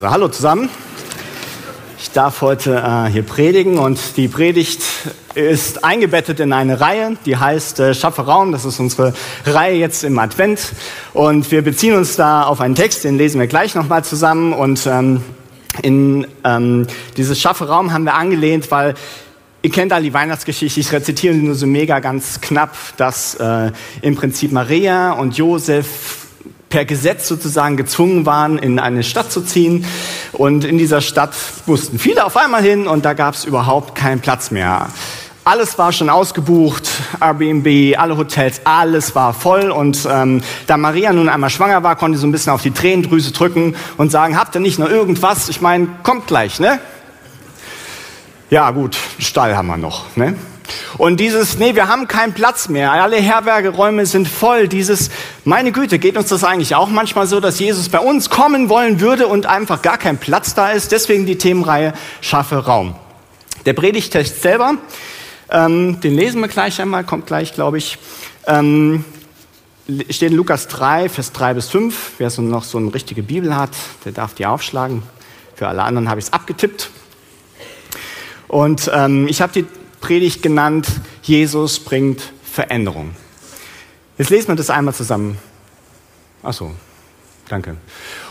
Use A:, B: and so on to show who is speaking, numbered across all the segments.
A: Hallo zusammen. Ich darf heute äh, hier predigen und die Predigt ist eingebettet in eine Reihe, die heißt äh, Schaffe Raum. Das ist unsere Reihe jetzt im Advent und wir beziehen uns da auf einen Text, den lesen wir gleich nochmal zusammen und ähm, in ähm, dieses Schaffe Raum haben wir angelehnt, weil Ihr kennt alle die Weihnachtsgeschichte, ich rezitiere nur so mega ganz knapp, dass äh, im Prinzip Maria und Josef per Gesetz sozusagen gezwungen waren, in eine Stadt zu ziehen. Und in dieser Stadt mussten viele auf einmal hin und da gab es überhaupt keinen Platz mehr. Alles war schon ausgebucht, Airbnb, alle Hotels, alles war voll. Und ähm, da Maria nun einmal schwanger war, konnte sie so ein bisschen auf die Tränendrüse drücken und sagen, habt ihr nicht noch irgendwas? Ich meine, kommt gleich, ne? Ja gut, Stall haben wir noch, ne? Und dieses, nee, wir haben keinen Platz mehr, alle Herbergeräume sind voll, dieses, meine Güte, geht uns das eigentlich auch manchmal so, dass Jesus bei uns kommen wollen würde und einfach gar kein Platz da ist? Deswegen die Themenreihe Schaffe Raum. Der Predigtext selber, ähm, den lesen wir gleich einmal, kommt gleich, glaube ich. Ähm, steht in Lukas 3, Vers 3 bis 5. Wer so noch so eine richtige Bibel hat, der darf die aufschlagen. Für alle anderen habe ich es abgetippt. Und ähm, ich habe die Predigt genannt, Jesus bringt Veränderung. Jetzt lesen wir das einmal zusammen. Ach so, danke.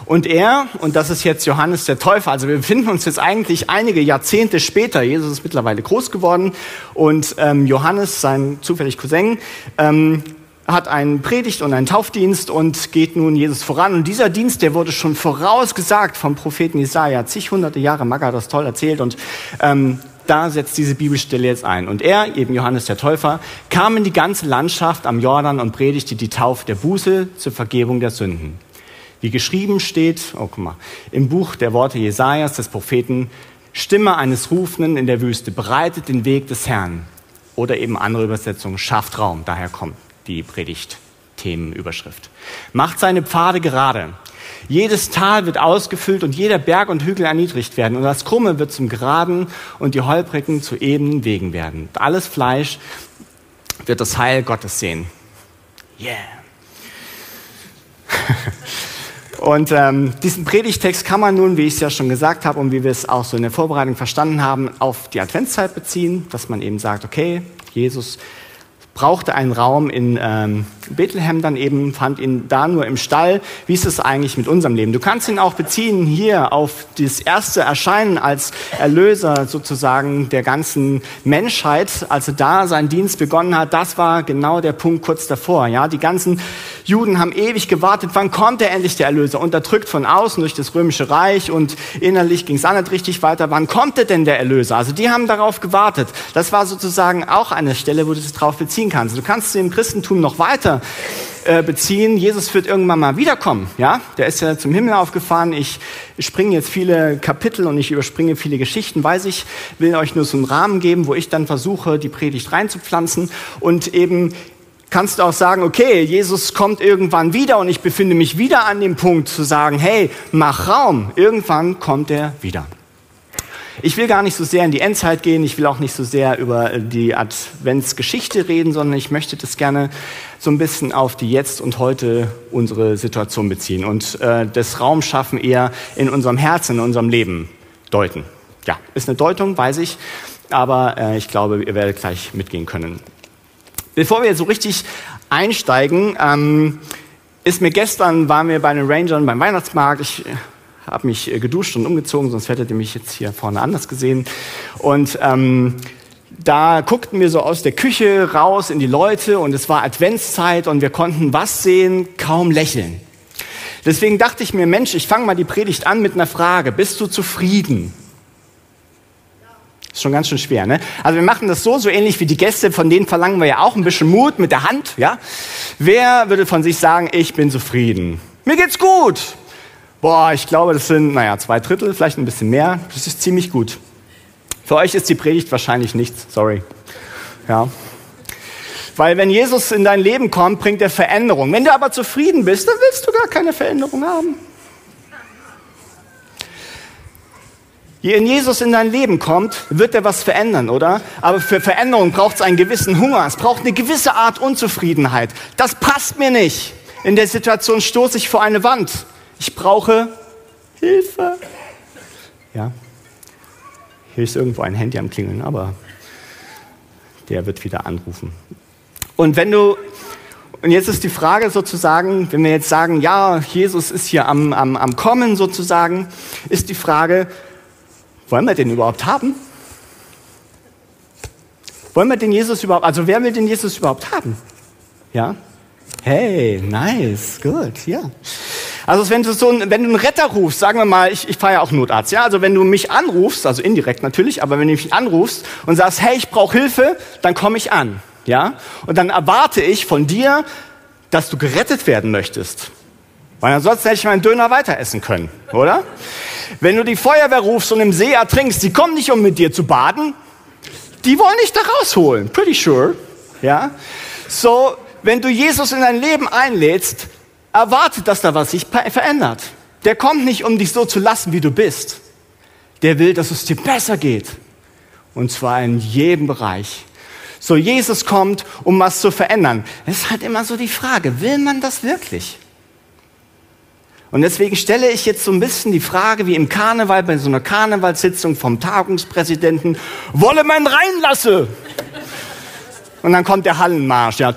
A: Und er, und das ist jetzt Johannes der Täufer, also wir befinden uns jetzt eigentlich einige Jahrzehnte später, Jesus ist mittlerweile groß geworden und ähm, Johannes, sein zufällig Cousin, ähm, hat einen Predigt und einen Taufdienst und geht nun Jesus voran. Und dieser Dienst, der wurde schon vorausgesagt vom Propheten Jesaja, zig hunderte Jahre, Maga hat das toll erzählt und ähm, da setzt diese Bibelstelle jetzt ein. Und er, eben Johannes der Täufer, kam in die ganze Landschaft am Jordan und predigte die Taufe der Buße zur Vergebung der Sünden. Wie geschrieben steht, oh, guck mal, im Buch der Worte Jesajas, des Propheten, Stimme eines Rufenden in der Wüste, bereitet den Weg des Herrn. Oder eben andere Übersetzungen, schafft Raum. Daher kommt die Predigt-Themenüberschrift. Macht seine Pfade gerade. Jedes Tal wird ausgefüllt und jeder Berg und Hügel erniedrigt werden. Und das Krumme wird zum Geraden und die Holprigen zu ebenen Wegen werden. Alles Fleisch wird das Heil Gottes sehen. Yeah. Und ähm, diesen Predigtext kann man nun, wie ich es ja schon gesagt habe und wie wir es auch so in der Vorbereitung verstanden haben, auf die Adventszeit beziehen, dass man eben sagt, okay, Jesus brauchte einen Raum in ähm, Bethlehem dann eben, fand ihn da nur im Stall. Wie ist es eigentlich mit unserem Leben? Du kannst ihn auch beziehen hier auf das erste Erscheinen als Erlöser sozusagen der ganzen Menschheit, als er da seinen Dienst begonnen hat. Das war genau der Punkt kurz davor. Ja, die ganzen Juden haben ewig gewartet. Wann kommt er endlich der Erlöser? Unterdrückt von außen durch das römische Reich und innerlich ging es auch nicht richtig weiter. Wann kommt denn der Erlöser? Also die haben darauf gewartet. Das war sozusagen auch eine Stelle, wo du dich darauf beziehen beziehen kannst. Du kannst sie im Christentum noch weiter äh, beziehen. Jesus wird irgendwann mal wiederkommen. Ja, der ist ja zum Himmel aufgefahren. Ich springe jetzt viele Kapitel und ich überspringe viele Geschichten, weiß ich. Will euch nur so einen Rahmen geben, wo ich dann versuche, die Predigt reinzupflanzen und eben kannst du auch sagen, okay, Jesus kommt irgendwann wieder und ich befinde mich wieder an dem Punkt zu sagen, hey, mach Raum. Irgendwann kommt er wieder. Ich will gar nicht so sehr in die Endzeit gehen, ich will auch nicht so sehr über die Adventsgeschichte reden, sondern ich möchte das gerne so ein bisschen auf die Jetzt und heute unsere Situation beziehen und äh, das Raum schaffen eher in unserem Herzen, in unserem Leben deuten. Ja, ist eine Deutung, weiß ich, aber äh, ich glaube, ihr werdet gleich mitgehen können. Bevor wir so richtig einsteigen, ähm, ist mir gestern, waren wir bei den Rangern beim Weihnachtsmarkt, ich habe mich äh, geduscht und umgezogen, sonst hättet ihr mich jetzt hier vorne anders gesehen. Und ähm, da guckten wir so aus der Küche raus in die Leute und es war Adventszeit und wir konnten was sehen? Kaum lächeln. Deswegen dachte ich mir, Mensch, ich fange mal die Predigt an mit einer Frage. Bist du zufrieden? Ist schon ganz schön schwer, ne? Also wir machen das so, so ähnlich wie die Gäste, von denen verlangen wir ja auch ein bisschen Mut mit der Hand, ja? Wer würde von sich sagen, ich bin zufrieden? Mir geht's gut. Boah, ich glaube, das sind, naja, zwei Drittel, vielleicht ein bisschen mehr. Das ist ziemlich gut. Für euch ist die Predigt wahrscheinlich nichts, sorry. Ja. Weil wenn Jesus in dein Leben kommt, bringt er Veränderung. Wenn du aber zufrieden bist, dann willst du gar keine Veränderung haben. Wenn Jesus in dein Leben kommt, wird er was verändern, oder? Aber für Veränderung braucht es einen gewissen Hunger. Es braucht eine gewisse Art Unzufriedenheit. Das passt mir nicht. In der Situation stoße ich vor eine Wand. Ich brauche Hilfe. hier ist irgendwo ein Handy am Klingeln, aber der wird wieder anrufen. Und wenn du, und jetzt ist die Frage sozusagen, wenn wir jetzt sagen, ja, Jesus ist hier am, am, am Kommen sozusagen, ist die Frage, wollen wir den überhaupt haben? Wollen wir den Jesus überhaupt, also wer will den Jesus überhaupt haben? Ja? Hey, nice, gut, ja. Also wenn du so ein, wenn du einen Retter rufst, sagen wir mal, ich, ich fahre ja auch Notarzt, ja, also wenn du mich anrufst, also indirekt natürlich, aber wenn du mich anrufst und sagst, hey, ich brauche Hilfe, dann komme ich an, ja, und dann erwarte ich von dir, dass du gerettet werden möchtest, weil ansonsten hätte ich meinen Döner weiter essen können, oder? Wenn du die Feuerwehr rufst und im See ertrinkst, die kommen nicht, um mit dir zu baden, die wollen dich da rausholen, pretty sure, ja. So, wenn du Jesus in dein Leben einlädst, erwartet, dass da was sich verändert. Der kommt nicht, um dich so zu lassen, wie du bist. Der will, dass es dir besser geht. Und zwar in jedem Bereich. So, Jesus kommt, um was zu verändern. Es ist halt immer so die Frage, will man das wirklich? Und deswegen stelle ich jetzt so ein bisschen die Frage, wie im Karneval, bei so einer Karnevalssitzung vom Tagungspräsidenten, wolle man reinlasse? Und dann kommt der Hallenmarsch. Ja,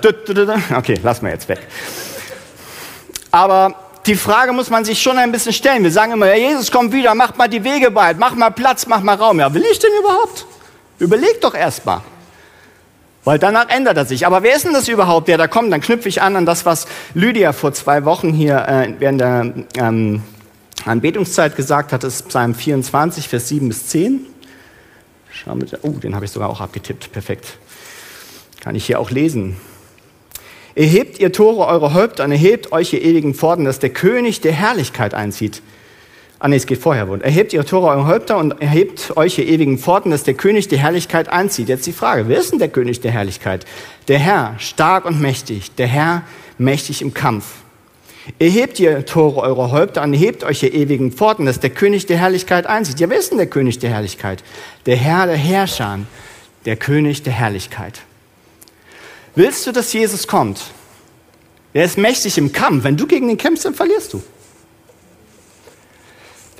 A: okay, lassen wir jetzt weg. Aber die Frage muss man sich schon ein bisschen stellen. Wir sagen immer, ja, Jesus kommt wieder, macht mal die Wege bald, mach mal Platz, mach mal Raum. Ja, will ich denn überhaupt? Überleg doch erst mal. Weil danach ändert er sich. Aber wer ist denn das überhaupt, der da kommt? Dann knüpfe ich an an das, was Lydia vor zwei Wochen hier äh, während der ähm, Anbetungszeit gesagt hat. Das ist Psalm 24, Vers 7 bis 10. Schau mit, oh, den habe ich sogar auch abgetippt. Perfekt. Kann ich hier auch lesen. Erhebt ihr Tore eure Häupter und erhebt euch ihr ewigen Pforten, dass der König der Herrlichkeit einzieht. Ah nee, es geht vorher. Erhebt ihr Tore eure Häupter und erhebt euch ihr ewigen Pforten, dass der König der Herrlichkeit einzieht. Jetzt die Frage, wer ist denn der König der Herrlichkeit? Der Herr, stark und mächtig, der Herr, mächtig im Kampf. Erhebt ihr Tore eure Häupter und erhebt euch ihr ewigen Pforten, dass der König der Herrlichkeit einzieht. Ja, wer ist denn der König der Herrlichkeit? Der Herr der Herrscher, der König der Herrlichkeit. Willst du, dass Jesus kommt? Er ist mächtig im Kampf. Wenn du gegen ihn kämpfst, dann verlierst du.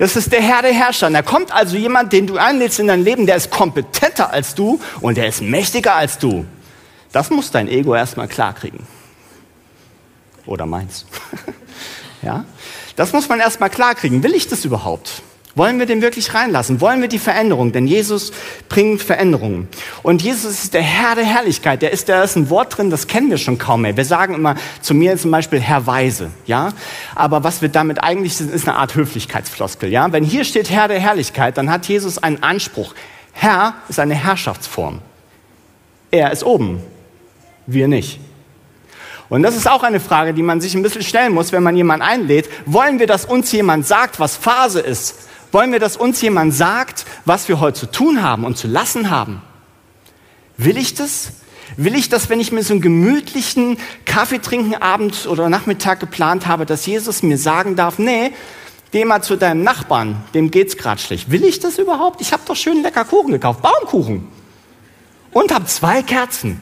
A: Das ist der Herr der Herrscher. Da kommt also jemand, den du einlädst in dein Leben, der ist kompetenter als du und der ist mächtiger als du. Das muss dein Ego erstmal klarkriegen. Oder meins. ja? Das muss man erstmal klarkriegen. Will ich das überhaupt? Wollen wir den wirklich reinlassen? Wollen wir die Veränderung? Denn Jesus bringt Veränderungen. Und Jesus ist der Herr der Herrlichkeit. Der ist, da ist ein Wort drin, das kennen wir schon kaum mehr. Wir sagen immer zu mir zum Beispiel Herr Weise, ja. Aber was wir damit eigentlich sind, ist eine Art Höflichkeitsfloskel, ja. Wenn hier steht Herr der Herrlichkeit, dann hat Jesus einen Anspruch. Herr ist eine Herrschaftsform. Er ist oben, wir nicht. Und das ist auch eine Frage, die man sich ein bisschen stellen muss, wenn man jemanden einlädt. Wollen wir, dass uns jemand sagt, was Phase ist? Wollen wir, dass uns jemand sagt, was wir heute zu tun haben und zu lassen haben? Will ich das? Will ich das, wenn ich mir so einen gemütlichen Kaffee trinken Abend oder Nachmittag geplant habe, dass Jesus mir sagen darf, nee, geh mal zu deinem Nachbarn, dem geht's gerade schlecht. Will ich das überhaupt? Ich habe doch schön lecker Kuchen gekauft, Baumkuchen. Und habe zwei Kerzen.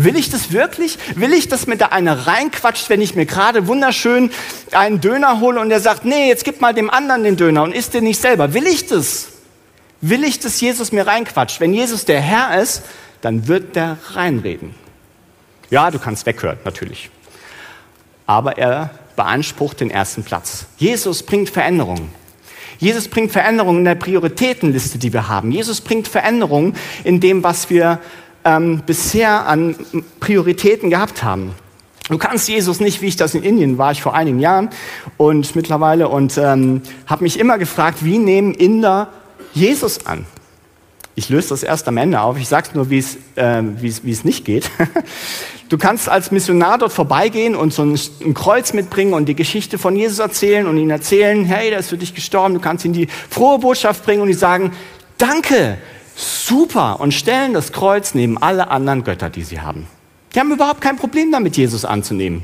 A: Will ich das wirklich? Will ich, dass mir da einer reinquatscht, wenn ich mir gerade wunderschön einen Döner hole und der sagt, nee, jetzt gib mal dem anderen den Döner und isst den nicht selber. Will ich das? Will ich, dass Jesus mir reinquatscht? Wenn Jesus der Herr ist, dann wird der reinreden. Ja, du kannst weghören, natürlich. Aber er beansprucht den ersten Platz. Jesus bringt Veränderungen. Jesus bringt Veränderungen in der Prioritätenliste, die wir haben. Jesus bringt Veränderungen in dem, was wir ähm, bisher an Prioritäten gehabt haben. Du kannst Jesus nicht, wie ich das in Indien war, ich vor einigen Jahren und mittlerweile und ähm, habe mich immer gefragt, wie nehmen Inder Jesus an? Ich löse das erst am Ende auf. Ich sage nur, wie äh, es nicht geht. Du kannst als Missionar dort vorbeigehen und so ein, ein, Kreuz mitbringen und die Geschichte von Jesus erzählen und ihnen erzählen, hey, der ist für dich gestorben. Du kannst ihnen die frohe Botschaft bringen und die sagen, danke, super und stellen das Kreuz neben alle anderen Götter, die sie haben. Die haben überhaupt kein Problem damit, Jesus anzunehmen.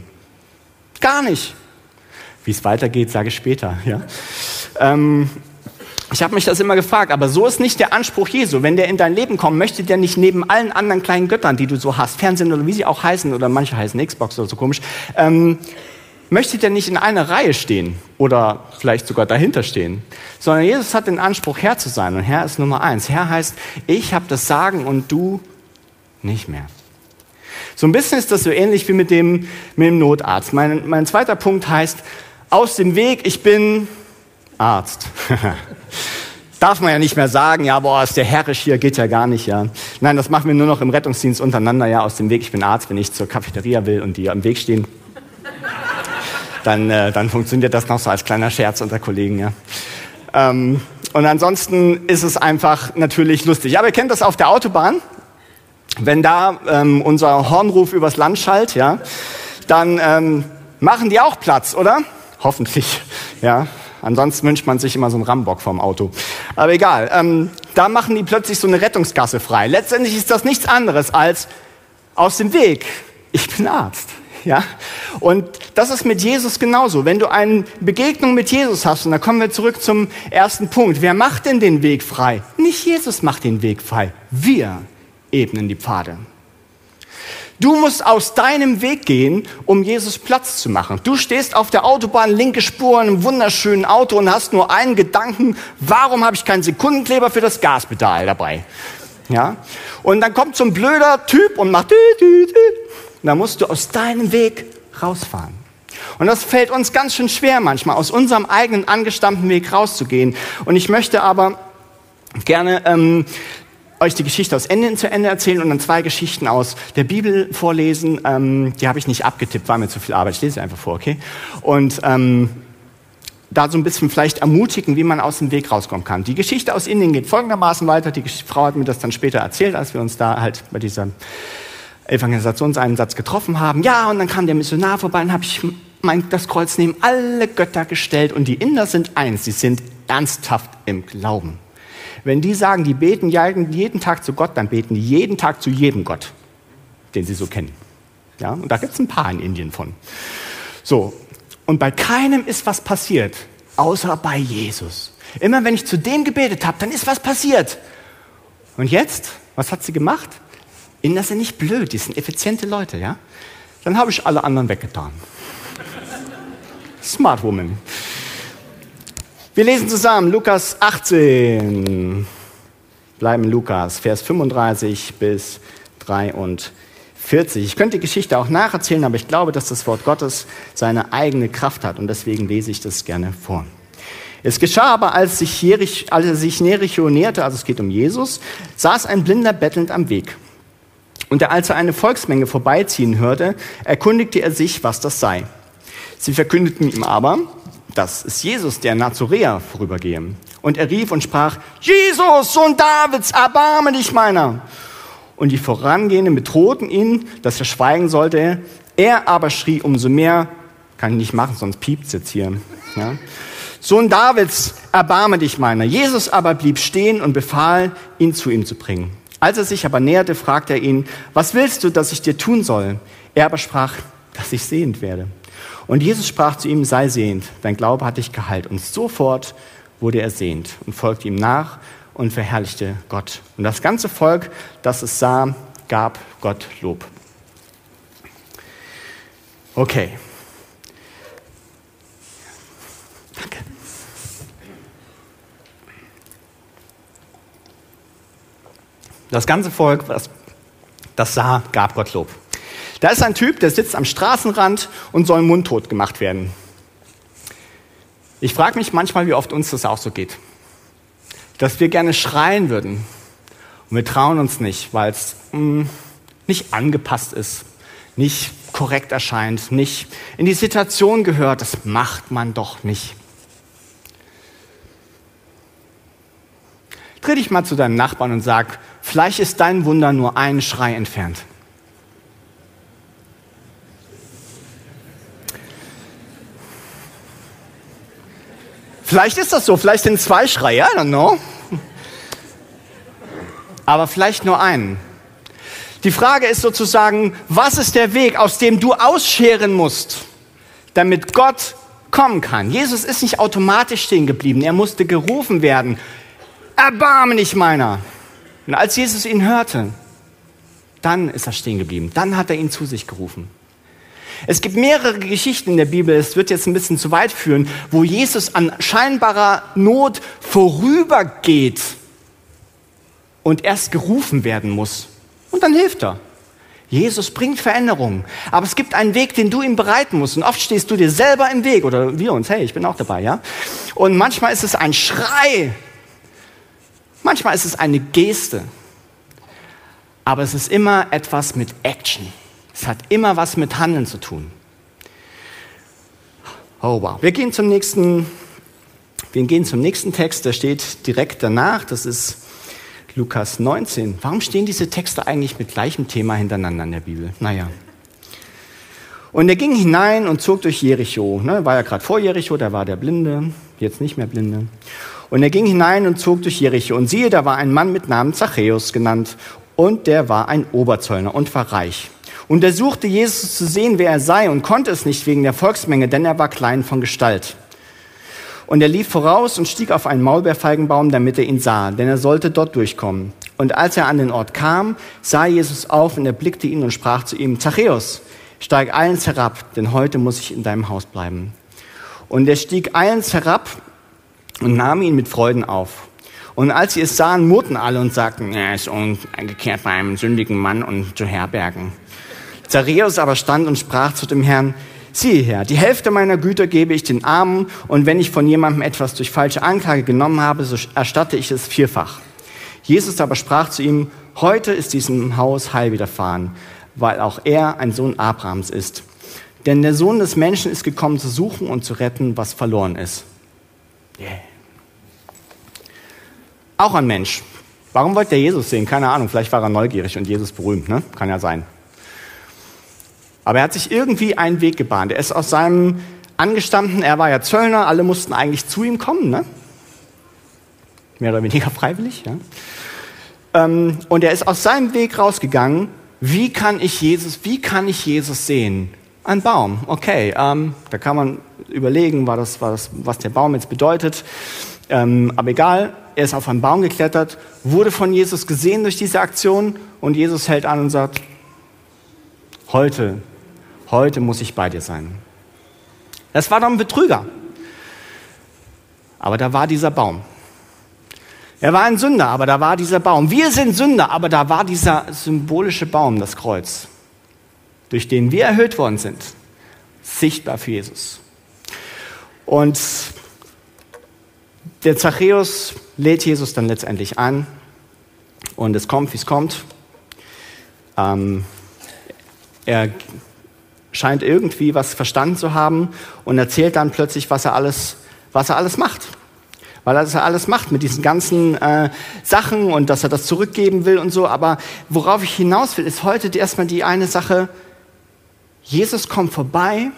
A: Gar nicht. Wie es weitergeht, sage ich später. Ja. Ähm, ich habe mich das immer gefragt, aber so ist nicht der Anspruch Jesu. Wenn der in dein Leben kommt, möchte der nicht neben allen anderen kleinen Göttern, die du so hast, Fernsehen oder wie sie auch heißen, oder manche heißen Xbox oder so komisch, ähm, möchte der nicht in einer Reihe stehen oder vielleicht sogar dahinter stehen, sondern Jesus hat den Anspruch, Herr zu sein. Und Herr ist Nummer eins. Herr heißt, ich habe das Sagen und du nicht mehr. So ein bisschen ist das so ähnlich wie mit dem, mit dem Notarzt. Mein, mein zweiter Punkt heißt, aus dem Weg, ich bin Arzt. Darf man ja nicht mehr sagen, ja, boah, ist der herrisch hier, geht ja gar nicht, ja. Nein, das machen wir nur noch im Rettungsdienst untereinander, ja, aus dem Weg, ich bin Arzt, wenn ich zur Cafeteria will und die am Weg stehen. Dann, äh, dann funktioniert das noch so als kleiner Scherz unter Kollegen, ja. Ähm, und ansonsten ist es einfach natürlich lustig. Aber ihr kennt das auf der Autobahn. Wenn da ähm, unser Hornruf übers Land schallt, ja, dann ähm, machen die auch Platz, oder? Hoffentlich, ja. Ansonsten wünscht man sich immer so einen Rambock vom Auto. Aber egal. Ähm, da machen die plötzlich so eine Rettungsgasse frei. Letztendlich ist das nichts anderes als aus dem Weg. Ich bin Arzt. Ja? Und das ist mit Jesus genauso. Wenn du eine Begegnung mit Jesus hast, und da kommen wir zurück zum ersten Punkt. Wer macht denn den Weg frei? Nicht Jesus macht den Weg frei. Wir ebnen die Pfade. Du musst aus deinem Weg gehen, um Jesus Platz zu machen. Du stehst auf der Autobahn, linke Spur, in einem wunderschönen Auto und hast nur einen Gedanken, warum habe ich keinen Sekundenkleber für das Gaspedal dabei? Ja? Und dann kommt so ein blöder Typ und macht, da musst du aus deinem Weg rausfahren. Und das fällt uns ganz schön schwer manchmal, aus unserem eigenen angestammten Weg rauszugehen. Und ich möchte aber gerne ähm, euch die Geschichte aus Ende zu Ende erzählen und dann zwei Geschichten aus der Bibel vorlesen. Ähm, die habe ich nicht abgetippt, war mir zu viel Arbeit. Ich lese sie einfach vor, okay? Und ähm, da so ein bisschen vielleicht ermutigen, wie man aus dem Weg rauskommen kann. Die Geschichte aus Indien geht folgendermaßen weiter. Die Frau hat mir das dann später erzählt, als wir uns da halt bei dieser Evangelisationseinsatz getroffen haben. Ja, und dann kam der Missionar vorbei und habe ich mein, das Kreuz neben alle Götter gestellt und die Inder sind eins, sie sind ernsthaft im Glauben. Wenn die sagen, die beten jeden Tag zu Gott, dann beten die jeden Tag zu jedem Gott, den sie so kennen. Ja, und da gibt es ein paar in Indien von. So, und bei keinem ist was passiert, außer bei Jesus. Immer wenn ich zu dem gebetet habe, dann ist was passiert. Und jetzt, was hat sie gemacht? Inder sind nicht blöd, die sind effiziente Leute, ja? Dann habe ich alle anderen weggetan. Smart Woman. Wir lesen zusammen Lukas 18. Bleiben Lukas, Vers 35 bis 43. Ich könnte die Geschichte auch nacherzählen, aber ich glaube, dass das Wort Gottes seine eigene Kraft hat und deswegen lese ich das gerne vor. Es geschah aber, als sich, Jericho, als er sich Jericho näherte, also es geht um Jesus, saß ein Blinder bettelnd am Weg. Und als er eine Volksmenge vorbeiziehen hörte, erkundigte er sich, was das sei. Sie verkündeten ihm aber, dass es Jesus, der Nazoräer, vorübergehe. Und er rief und sprach, Jesus, Sohn Davids, erbarme dich meiner. Und die Vorangehenden bedrohten ihn, dass er schweigen sollte. Er aber schrie umso mehr, kann ich nicht machen, sonst piept's jetzt hier. Ja. Sohn Davids, erbarme dich meiner. Jesus aber blieb stehen und befahl, ihn zu ihm zu bringen. Als er sich aber näherte, fragte er ihn, was willst du, dass ich dir tun soll? Er aber sprach, dass ich sehend werde. Und Jesus sprach zu ihm, sei sehend, dein Glaube hat dich geheilt. Und sofort wurde er sehend und folgte ihm nach und verherrlichte Gott. Und das ganze Volk, das es sah, gab Gott Lob. Okay. Das ganze Volk, das, das sah, gab Gott Lob. Da ist ein Typ, der sitzt am Straßenrand und soll mundtot gemacht werden. Ich frage mich manchmal, wie oft uns das auch so geht. Dass wir gerne schreien würden und wir trauen uns nicht, weil es mm, nicht angepasst ist, nicht korrekt erscheint, nicht in die Situation gehört. Das macht man doch nicht. Dreh dich mal zu deinem Nachbarn und sag, vielleicht ist dein Wunder nur ein Schrei entfernt. Vielleicht ist das so, vielleicht sind zwei Schreie, I don't know. Aber vielleicht nur einen. Die Frage ist sozusagen, was ist der Weg, aus dem du ausscheren musst, damit Gott kommen kann? Jesus ist nicht automatisch stehen geblieben, er musste gerufen werden. Erbarme dich meiner. Und als Jesus ihn hörte, dann ist er stehen geblieben. Dann hat er ihn zu sich gerufen. Es gibt mehrere Geschichten in der Bibel, es wird jetzt ein bisschen zu weit führen, wo Jesus an scheinbarer Not vorübergeht und erst gerufen werden muss. Und dann hilft er. Jesus bringt Veränderungen. Aber es gibt einen Weg, den du ihm bereiten musst. Und oft stehst du dir selber im Weg oder wir uns. Hey, ich bin auch dabei, ja? Und manchmal ist es ein Schrei. Manchmal ist es eine Geste. Aber es ist immer etwas mit Action. Es hat immer was mit Handeln zu tun. Oh wow. Wir gehen zum nächsten, wir gehen zum nächsten Text, der steht direkt danach. Das ist Lukas 19. Warum stehen diese Texte eigentlich mit gleichem Thema hintereinander in der Bibel? Naja. Und er ging hinein und zog durch Jericho. Ne, war ja gerade vor Jericho, da war der Blinde, jetzt nicht mehr Blinde. Und er ging hinein und zog durch Jericho. Und siehe, da war ein Mann mit Namen Zachäus genannt. Und der war ein Oberzöllner und war reich. Und er suchte Jesus zu sehen, wer er sei, und konnte es nicht wegen der Volksmenge, denn er war klein von Gestalt. Und er lief voraus und stieg auf einen Maulbeerfeigenbaum, damit er ihn sah, denn er sollte dort durchkommen. Und als er an den Ort kam, sah Jesus auf und er blickte ihn und sprach zu ihm, Zachäus, steig eilends herab, denn heute muss ich in deinem Haus bleiben. Und er stieg eilends herab und nahm ihn mit Freuden auf. Und als sie es sahen, murrten alle und sagten, er ist umgekehrt bei einem sündigen Mann und zu herbergen. Zachäus aber stand und sprach zu dem Herrn, siehe her, die Hälfte meiner Güter gebe ich den Armen und wenn ich von jemandem etwas durch falsche Anklage genommen habe, so erstatte ich es vierfach. Jesus aber sprach zu ihm, heute ist diesem Haus Heil widerfahren, weil auch er ein Sohn Abrahams ist. Denn der Sohn des Menschen ist gekommen zu suchen und zu retten, was verloren ist. Yeah. Auch ein Mensch. Warum wollte er Jesus sehen? Keine Ahnung, vielleicht war er neugierig und Jesus berühmt, ne? Kann ja sein. Aber er hat sich irgendwie einen Weg gebahnt. Er ist aus seinem Angestammten, er war ja Zöllner, alle mussten eigentlich zu ihm kommen, ne? Mehr oder weniger freiwillig, ja? Ähm, und er ist aus seinem Weg rausgegangen. Wie kann ich Jesus, wie kann ich Jesus sehen? Ein Baum, okay. Ähm, da kann man überlegen, war das, war das, was der Baum jetzt bedeutet. Ähm, aber egal, er ist auf einen Baum geklettert, wurde von Jesus gesehen durch diese Aktion und Jesus hält an und sagt, heute heute muss ich bei dir sein. Das war doch ein Betrüger. Aber da war dieser Baum. Er war ein Sünder, aber da war dieser Baum. Wir sind Sünder, aber da war dieser symbolische Baum, das Kreuz, durch den wir erhöht worden sind, sichtbar für Jesus. Und der Zachäus lädt Jesus dann letztendlich an und es kommt, wie es kommt. Ähm, er scheint irgendwie was verstanden zu haben und erzählt dann plötzlich, was er alles, was er alles macht. Weil er alles macht mit diesen ganzen äh, Sachen und dass er das zurückgeben will und so. Aber worauf ich hinaus will, ist heute erstmal die eine Sache, Jesus kommt vorbei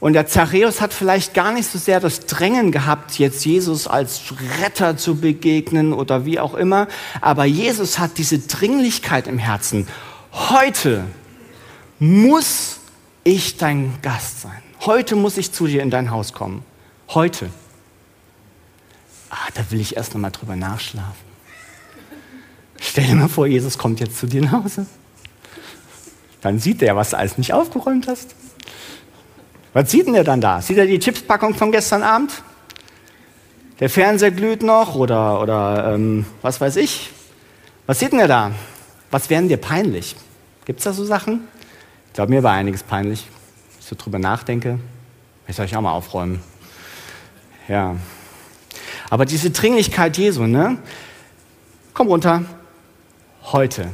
A: und der Zachäus hat vielleicht gar nicht so sehr das Drängen gehabt, jetzt Jesus als Retter zu begegnen oder wie auch immer. Aber Jesus hat diese Dringlichkeit im Herzen. Heute muss ich dein Gast sein. Heute muss ich zu dir in dein Haus kommen. Heute. Ah, da will ich erst noch mal drüber nachschlafen. Stell dir mal vor, Jesus kommt jetzt zu dir nach Hause. Dann sieht er, was du alles nicht aufgeräumt hast. Was sieht denn er dann da? Sieht er die Chipspackung von gestern Abend? Der Fernseher glüht noch oder, oder ähm, was weiß ich? Was sieht denn er da? Was wären dir peinlich? Gibt es da so Sachen? Ich glaube, mir war einiges peinlich. Wenn ich so drüber nachdenke, ich soll ich auch mal aufräumen. Ja. Aber diese Dringlichkeit Jesu, ne? Komm runter. Heute.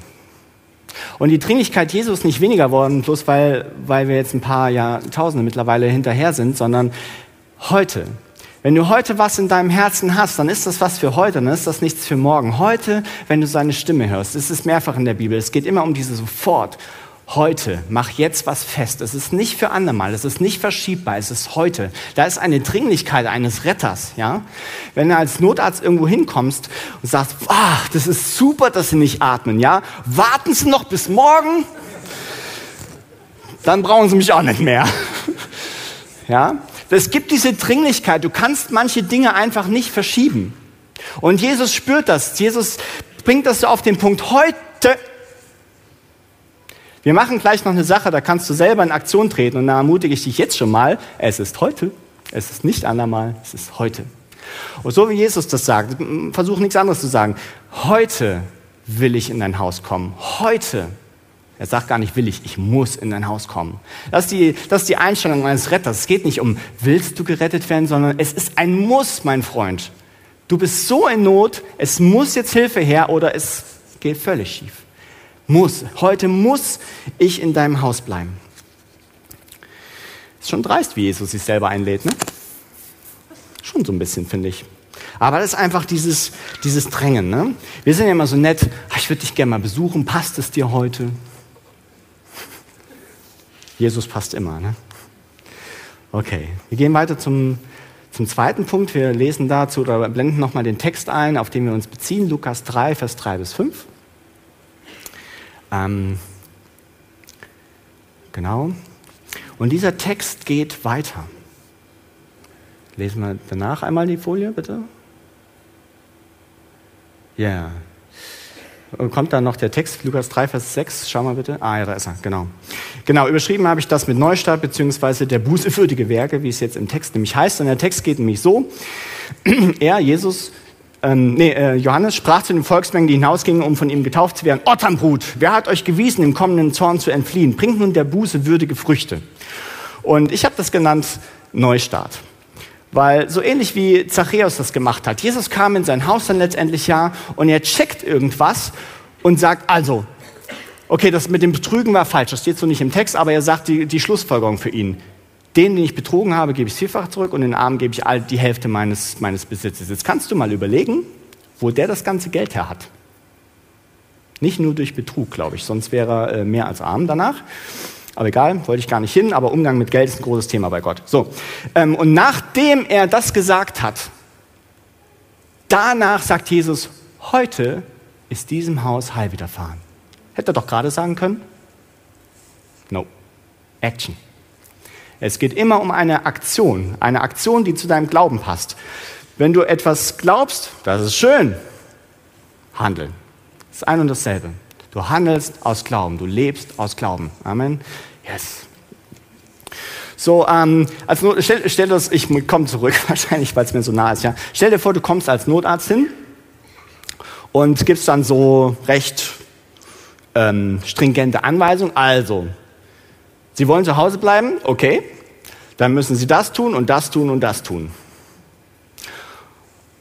A: Und die Dringlichkeit Jesu ist nicht weniger worden, bloß weil, weil wir jetzt ein paar Jahrtausende mittlerweile hinterher sind, sondern heute. Wenn du heute was in deinem Herzen hast, dann ist das was für heute, dann ist das nichts für morgen. Heute, wenn du seine Stimme hörst, es ist mehrfach in der Bibel, es geht immer um diese sofort heute, mach jetzt was fest. Es ist nicht für andermal, es ist nicht verschiebbar, es ist heute. Da ist eine Dringlichkeit eines Retters, ja. Wenn du als Notarzt irgendwo hinkommst und sagst, ah, das ist super, dass Sie nicht atmen, ja. Warten Sie noch bis morgen, dann brauchen Sie mich auch nicht mehr, ja. Es gibt diese Dringlichkeit, du kannst manche Dinge einfach nicht verschieben. Und Jesus spürt das. Jesus bringt das so auf den Punkt heute Wir machen gleich noch eine Sache, da kannst du selber in Aktion treten und da ermutige ich dich jetzt schon mal, es ist heute, es ist nicht andermal, es ist heute. Und so wie Jesus das sagt, versuch nichts anderes zu sagen. Heute will ich in dein Haus kommen. Heute. Er sagt gar nicht will ich, ich muss in dein Haus kommen. Das ist die, das ist die Einstellung eines Retters. Es geht nicht um, willst du gerettet werden, sondern es ist ein Muss, mein Freund. Du bist so in Not, es muss jetzt Hilfe her oder es geht völlig schief. Muss. Heute muss ich in deinem Haus bleiben. Ist schon dreist, wie Jesus sich selber einlädt, ne? Schon so ein bisschen, finde ich. Aber das ist einfach dieses, dieses Drängen. Ne? Wir sind ja immer so nett, ah, ich würde dich gerne mal besuchen, passt es dir heute? Jesus passt immer. Ne? Okay, wir gehen weiter zum, zum zweiten Punkt. Wir lesen dazu oder blenden nochmal den Text ein, auf den wir uns beziehen, Lukas 3, Vers 3 bis 5. Ähm, genau. Und dieser Text geht weiter. Lesen wir danach einmal die Folie, bitte. Ja. Yeah. Kommt dann noch der Text, Lukas 3, Vers 6, schau mal bitte. Ah ja, da ist er, genau. Genau, überschrieben habe ich das mit Neustart, beziehungsweise der bußewürdige Werke, wie es jetzt im Text nämlich heißt. Und der Text geht nämlich so, er, Jesus, ähm, nee, äh, Johannes sprach zu den Volksmengen, die hinausgingen, um von ihm getauft zu werden, Otternbrut, wer hat euch gewiesen, im kommenden Zorn zu entfliehen? Bringt nun der Buße würdige Früchte. Und ich habe das genannt Neustart. Weil so ähnlich wie Zachäus das gemacht hat, Jesus kam in sein Haus dann letztendlich ja und er checkt irgendwas und sagt, also, okay, das mit dem Betrügen war falsch, das steht so nicht im Text, aber er sagt die, die Schlussfolgerung für ihn. Den, den ich betrogen habe, gebe ich vierfach zurück und den Armen gebe ich all die Hälfte meines, meines Besitzes. Jetzt kannst du mal überlegen, wo der das ganze Geld her hat. Nicht nur durch Betrug, glaube ich, sonst wäre er äh, mehr als arm danach. Aber egal, wollte ich gar nicht hin, aber Umgang mit Geld ist ein großes Thema bei Gott. So, ähm, und nachdem er das gesagt hat, danach sagt Jesus, heute ist diesem Haus Heil widerfahren. Hätte er doch gerade sagen können? No. Action. Es geht immer um eine Aktion, eine Aktion, die zu deinem Glauben passt. Wenn du etwas glaubst, das ist schön. Handeln. Das ist ein und dasselbe. Du handelst aus Glauben, du lebst aus Glauben. Amen. Yes. So, ähm, als Not, stell, stell das, ich komme zurück, wahrscheinlich, weil es mir so nah ist. Ja. Stell dir vor, du kommst als Notarzt hin und gibst dann so recht ähm, stringente Anweisungen. Also, Sie wollen zu Hause bleiben? Okay. Dann müssen Sie das tun und das tun und das tun.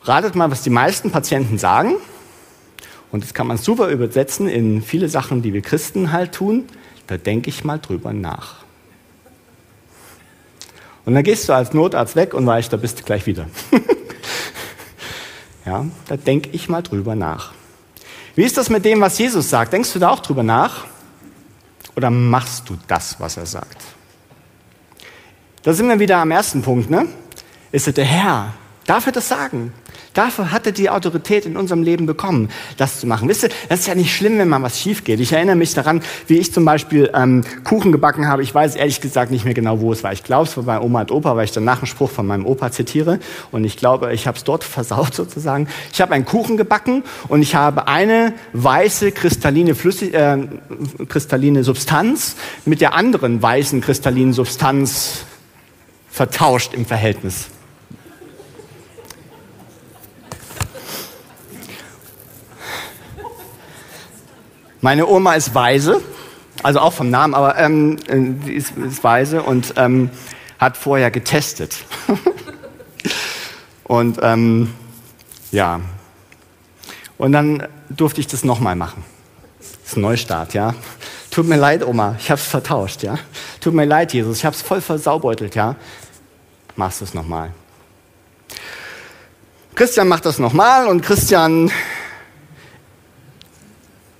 A: Ratet mal, was die meisten Patienten sagen. Und das kann man super übersetzen in viele Sachen, die wir Christen halt tun. Da denke ich mal drüber nach. Und dann gehst du als Notarzt weg und weißt, da bist du gleich wieder. ja, da denke ich mal drüber nach. Wie ist das mit dem, was Jesus sagt? Denkst du da auch drüber nach? Oder machst du das, was er sagt? Da sind wir wieder am ersten Punkt, ne? Ist es der Herr? Darf er das sagen? Dafür hat er die Autorität in unserem Leben bekommen, das zu machen. Wisst ihr, das ist ja nicht schlimm, wenn mal was schief geht. Ich erinnere mich daran, wie ich zum Beispiel ähm, Kuchen gebacken habe. Ich weiß ehrlich gesagt nicht mehr genau, wo es war. Ich glaube, es war bei Oma und Opa, weil ich danach einen Spruch von meinem Opa zitiere. Und ich glaube, ich habe es dort versaut sozusagen. Ich habe einen Kuchen gebacken und ich habe eine weiße kristalline, Flüssig äh, kristalline Substanz mit der anderen weißen kristallinen Substanz vertauscht im Verhältnis. Meine Oma ist weise, also auch vom Namen, aber ähm, sie ist, ist weise und ähm, hat vorher getestet. und ähm, ja, und dann durfte ich das nochmal machen. Das ist ein Neustart, ja. Tut mir leid, Oma, ich habe es vertauscht, ja. Tut mir leid, Jesus, ich habe es voll versaubeutelt, ja. Machst es nochmal. Christian macht das nochmal und Christian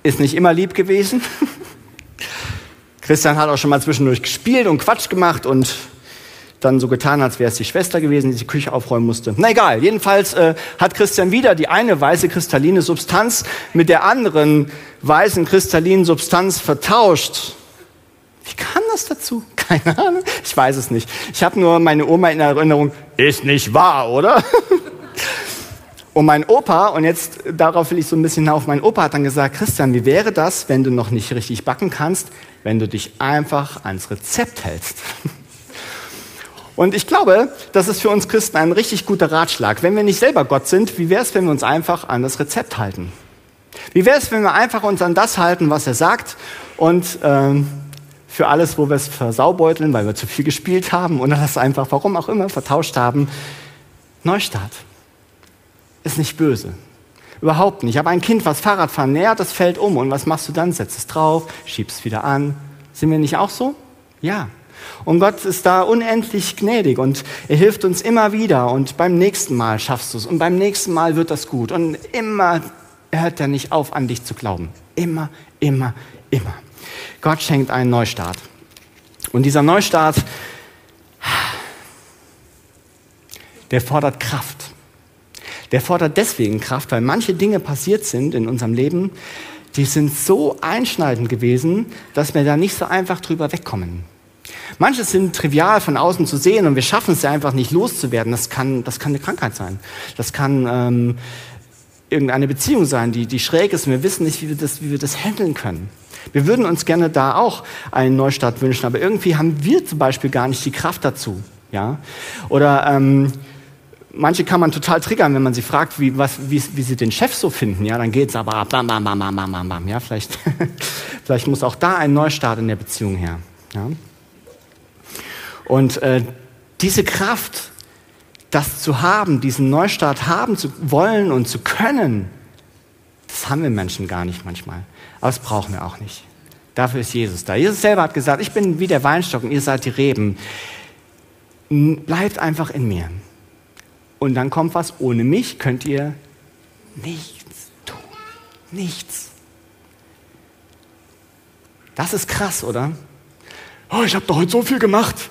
A: ist nicht immer lieb gewesen. Christian hat auch schon mal zwischendurch gespielt und Quatsch gemacht und dann so getan, als wäre es die Schwester gewesen, die die Küche aufräumen musste. Na egal, jedenfalls äh, hat Christian wieder die eine weiße kristalline Substanz mit der anderen weißen kristallinen Substanz vertauscht. Wie kam das dazu? Keine Ahnung, ich weiß es nicht. Ich habe nur meine Oma in Erinnerung, ist nicht wahr, oder? Und mein Opa, und jetzt darauf will ich so ein bisschen auf, mein Opa hat dann gesagt, Christian, wie wäre das, wenn du noch nicht richtig backen kannst, wenn du dich einfach ans Rezept hältst? Und ich glaube, das ist für uns Christen ein richtig guter Ratschlag. Wenn wir nicht selber Gott sind, wie wäre es, wenn wir uns einfach an das Rezept halten? Wie wäre es, wenn wir einfach uns an das halten, was er sagt und ähm, für alles, wo wir es versaubeuteln, weil wir zu viel gespielt haben oder das einfach, warum auch immer, vertauscht haben, Neustart. Ist nicht böse. Überhaupt nicht. Aber ein Kind, was Fahrrad fahren nähert, das fällt um. Und was machst du dann? Setzt es drauf, schiebst wieder an. Sind wir nicht auch so? Ja. Und Gott ist da unendlich gnädig und er hilft uns immer wieder und beim nächsten Mal schaffst du es und beim nächsten Mal wird das gut und immer hört er nicht auf, an dich zu glauben. Immer, immer, immer. Gott schenkt einen Neustart. Und dieser Neustart, der fordert Kraft. Der fordert deswegen Kraft, weil manche Dinge passiert sind in unserem Leben, die sind so einschneidend gewesen, dass wir da nicht so einfach drüber wegkommen. Manche sind trivial von außen zu sehen und wir schaffen es ja einfach nicht loszuwerden. Das kann, das kann eine Krankheit sein. Das kann ähm, irgendeine Beziehung sein, die, die schräg ist und wir wissen nicht, wie wir, das, wie wir das handeln können. Wir würden uns gerne da auch einen Neustart wünschen, aber irgendwie haben wir zum Beispiel gar nicht die Kraft dazu. Ja? Oder ähm, manche kann man total triggern, wenn man sie fragt, wie, was, wie, wie sie den Chef so finden. Ja, dann es aber bam, bam, bam, bam, bam, bam. Ja, vielleicht, vielleicht muss auch da ein Neustart in der Beziehung her. Ja? Und äh, diese Kraft, das zu haben, diesen Neustart haben zu wollen und zu können, das haben wir Menschen gar nicht manchmal. Aber das brauchen wir auch nicht. Dafür ist Jesus da. Jesus selber hat gesagt, ich bin wie der Weinstock und ihr seid die Reben. Bleibt einfach in mir. Und dann kommt was, ohne mich könnt ihr nichts tun. Nichts. Das ist krass, oder? Oh, ich habe doch heute so viel gemacht.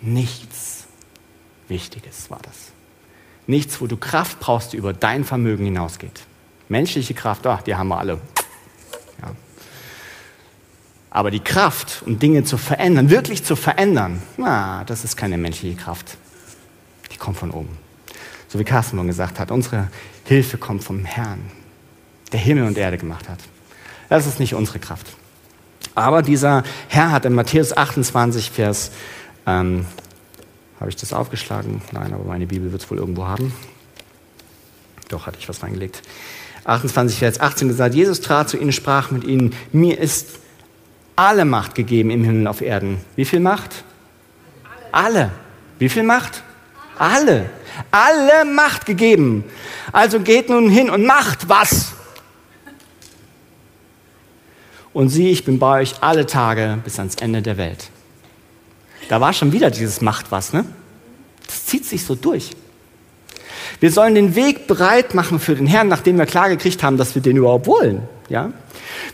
A: Nichts Wichtiges war das. Nichts, wo du Kraft brauchst, die über dein Vermögen hinausgeht. Menschliche Kraft, ach, die haben wir alle. Ja. Aber die Kraft, um Dinge zu verändern, wirklich zu verändern, na, das ist keine menschliche Kraft. Die kommt von oben. So wie Carsten schon gesagt hat, unsere Hilfe kommt vom Herrn, der Himmel und Erde gemacht hat. Das ist nicht unsere Kraft. Aber dieser Herr hat in Matthäus 28, Vers ähm, Habe ich das aufgeschlagen? Nein, aber meine Bibel wird es wohl irgendwo haben. Doch, hatte ich was reingelegt. 28, Vers 18 gesagt, Jesus trat zu ihnen, sprach mit ihnen, mir ist alle Macht gegeben im Himmel und auf Erden. Wie viel Macht? Alle. alle. Wie viel Macht? Alle. Alle Macht gegeben. Also geht nun hin und macht was. Und sieh, ich bin bei euch alle Tage bis ans Ende der Welt. Da war schon wieder dieses Macht was, ne? Das zieht sich so durch. Wir sollen den Weg bereit machen für den Herrn, nachdem wir klar gekriegt haben, dass wir den überhaupt wollen. Ja?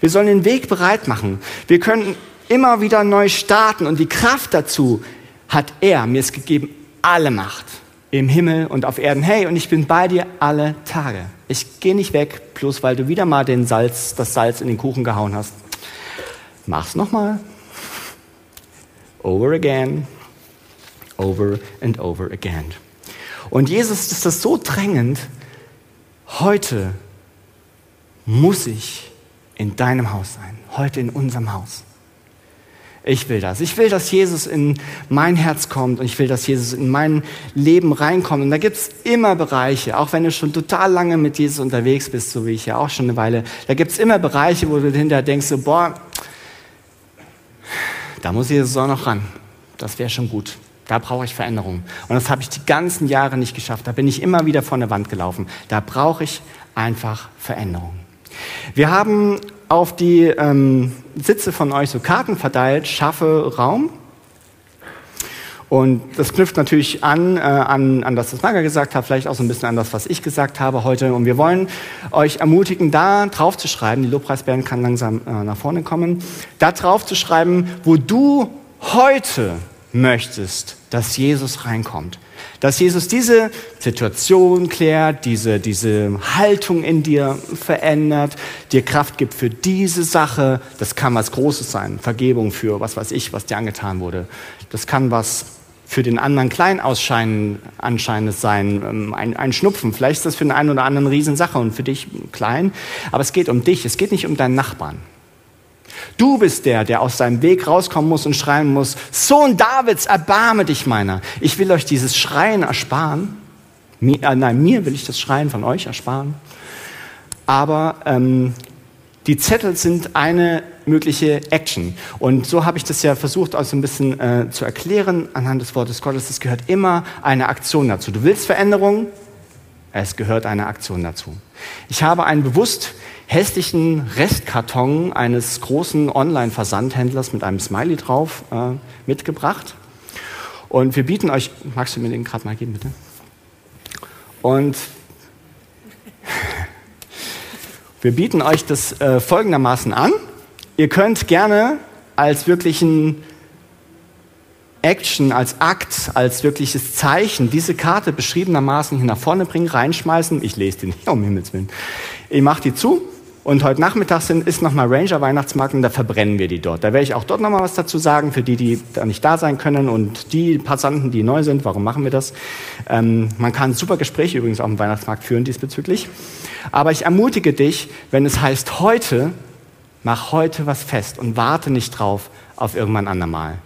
A: Wir sollen den Weg bereit machen. Wir können immer wieder neu starten und die Kraft dazu hat er mir es gegeben, alle Macht im Himmel und auf Erden. Hey, und ich bin bei dir alle Tage. Ich gehe nicht weg, bloß weil du wieder mal den Salz, das Salz in den Kuchen gehauen hast. Mach's nochmal over again, over and over again. Und Jesus ist das so drängend, heute muss ich in deinem Haus sein, heute in unserem Haus. Ich will das. Ich will, dass Jesus in mein Herz kommt und ich will, dass Jesus in mein Leben reinkommt. Und da gibt es immer Bereiche, auch wenn du schon total lange mit Jesus unterwegs bist, so wie ich ja auch schon eine Weile, da gibt es immer Bereiche, wo du hinterher denkst, so, boah, da muss Jesus auch noch ran. Das wäre schon gut. Da brauche ich Veränderung. Und das habe ich die ganzen Jahre nicht geschafft. Da bin ich immer wieder vor eine Wand gelaufen. Da brauche ich einfach Veränderung. Wir haben auf die ähm, Sitze von euch so Karten verteilt, schaffe Raum. Und das knüpft natürlich an, äh, an, an das, was Marga gesagt hat, vielleicht auch so ein bisschen an das, was ich gesagt habe heute. Und wir wollen euch ermutigen, da drauf zu schreiben, die Lobpreisband kann langsam äh, nach vorne kommen, da drauf zu schreiben, wo du heute möchtest, dass Jesus reinkommt. Dass Jesus diese Situation klärt, diese, diese Haltung in dir verändert, dir Kraft gibt für diese Sache. Das kann was Großes sein. Vergebung für was weiß ich, was dir angetan wurde. Das kann was für den anderen klein anscheinend sein, ähm, ein, ein Schnupfen. Vielleicht ist das für den einen oder anderen Riesensache und für dich klein. Aber es geht um dich, es geht nicht um deinen Nachbarn. Du bist der, der aus seinem Weg rauskommen muss und schreien muss, Sohn Davids, erbarme dich meiner. Ich will euch dieses Schreien ersparen. Mir, äh, nein, mir will ich das Schreien von euch ersparen. Aber ähm, die Zettel sind eine mögliche Action. Und so habe ich das ja versucht, auch so ein bisschen äh, zu erklären anhand des Wortes Gottes. Es gehört immer eine Aktion dazu. Du willst Veränderung? Es gehört eine Aktion dazu. Ich habe einen bewusst hässlichen Restkarton eines großen Online-Versandhändlers mit einem Smiley drauf äh, mitgebracht. Und wir bieten euch, magst du mir den gerade mal geben, bitte? Und wir bieten euch das äh, folgendermaßen an. Ihr könnt gerne als wirklichen Action, als Akt, als wirkliches Zeichen diese Karte beschriebenermaßen hier nach vorne bringen, reinschmeißen. Ich lese die nicht, um Himmels Willen. Ich mache die zu und heute Nachmittag sind, ist nochmal Ranger Weihnachtsmarkt und da verbrennen wir die dort. Da werde ich auch dort nochmal was dazu sagen, für die, die da nicht da sein können und die Passanten, die neu sind. Warum machen wir das? Ähm, man kann super Gespräche übrigens auch im Weihnachtsmarkt führen diesbezüglich. Aber ich ermutige dich, wenn es heißt heute, mach heute was fest und warte nicht drauf auf irgendwann andermal.